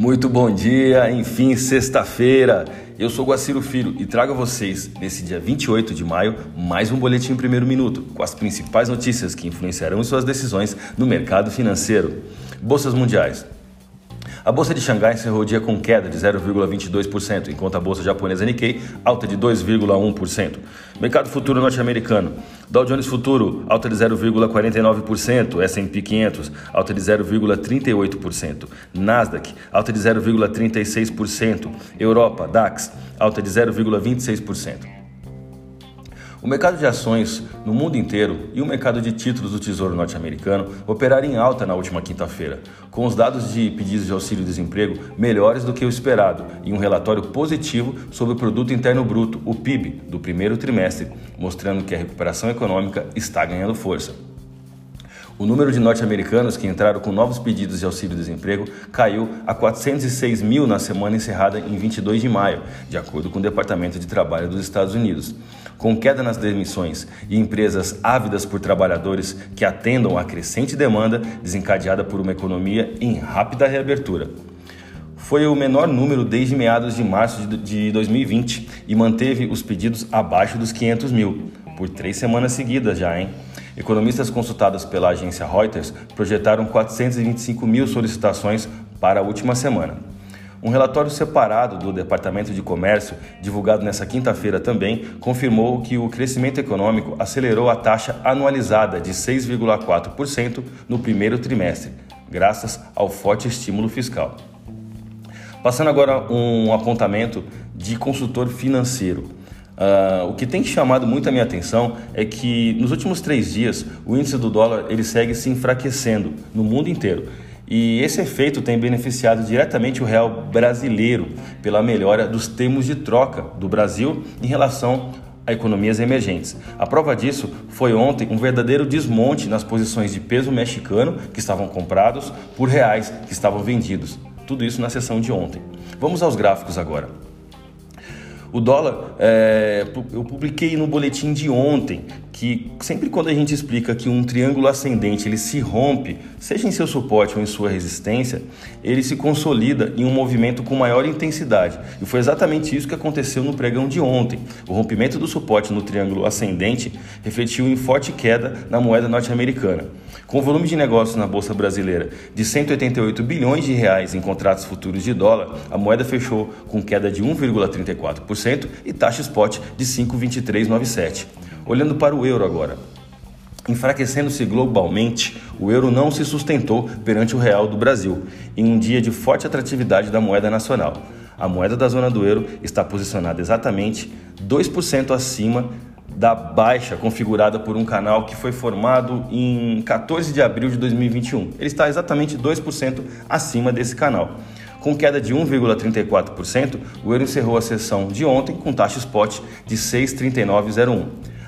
Muito bom dia, enfim, sexta-feira. Eu sou Guaciro Filho e trago a vocês, nesse dia 28 de maio, mais um Boletim Primeiro Minuto, com as principais notícias que influenciarão suas decisões no mercado financeiro. Bolsas mundiais. A bolsa de Xangai encerrou o dia com queda de 0,22%, enquanto a bolsa japonesa Nikkei alta de 2,1%. Mercado futuro norte-americano. Dow Jones Futuro alta de 0,49%, S&P 500 alta de 0,38%, Nasdaq alta de 0,36%, Europa DAX alta de 0,26%. O mercado de ações no mundo inteiro e o mercado de títulos do Tesouro norte-americano operaram em alta na última quinta-feira, com os dados de pedidos de auxílio-desemprego melhores do que o esperado e um relatório positivo sobre o Produto Interno Bruto, o PIB, do primeiro trimestre, mostrando que a recuperação econômica está ganhando força. O número de norte-americanos que entraram com novos pedidos de auxílio-desemprego caiu a 406 mil na semana encerrada em 22 de maio, de acordo com o Departamento de Trabalho dos Estados Unidos. Com queda nas demissões e empresas ávidas por trabalhadores que atendam à crescente demanda desencadeada por uma economia em rápida reabertura foi o menor número desde meados de março de 2020 e manteve os pedidos abaixo dos 500 mil, por três semanas seguidas já, hein? Economistas consultados pela agência Reuters projetaram 425 mil solicitações para a última semana. Um relatório separado do Departamento de Comércio, divulgado nesta quinta-feira também, confirmou que o crescimento econômico acelerou a taxa anualizada de 6,4% no primeiro trimestre, graças ao forte estímulo fiscal. Passando agora um apontamento de consultor financeiro. Uh, o que tem chamado muito a minha atenção é que nos últimos três dias o índice do dólar ele segue se enfraquecendo no mundo inteiro. E esse efeito tem beneficiado diretamente o real brasileiro pela melhora dos termos de troca do Brasil em relação a economias emergentes. A prova disso foi ontem um verdadeiro desmonte nas posições de peso mexicano que estavam comprados por reais que estavam vendidos. Tudo isso na sessão de ontem. Vamos aos gráficos agora. O dólar, é, eu publiquei no boletim de ontem que sempre quando a gente explica que um triângulo ascendente ele se rompe, seja em seu suporte ou em sua resistência, ele se consolida em um movimento com maior intensidade. E foi exatamente isso que aconteceu no pregão de ontem. O rompimento do suporte no triângulo ascendente refletiu em forte queda na moeda norte-americana. Com o volume de negócios na bolsa brasileira de 188 bilhões de reais em contratos futuros de dólar, a moeda fechou com queda de 1,34% e taxa spot de 5,2397. Olhando para o euro agora. Enfraquecendo-se globalmente, o euro não se sustentou perante o real do Brasil, em um dia de forte atratividade da moeda nacional. A moeda da zona do euro está posicionada exatamente 2% acima da baixa configurada por um canal que foi formado em 14 de abril de 2021. Ele está exatamente 2% acima desse canal. Com queda de 1,34%, o euro encerrou a sessão de ontem com taxa spot de 6,3901.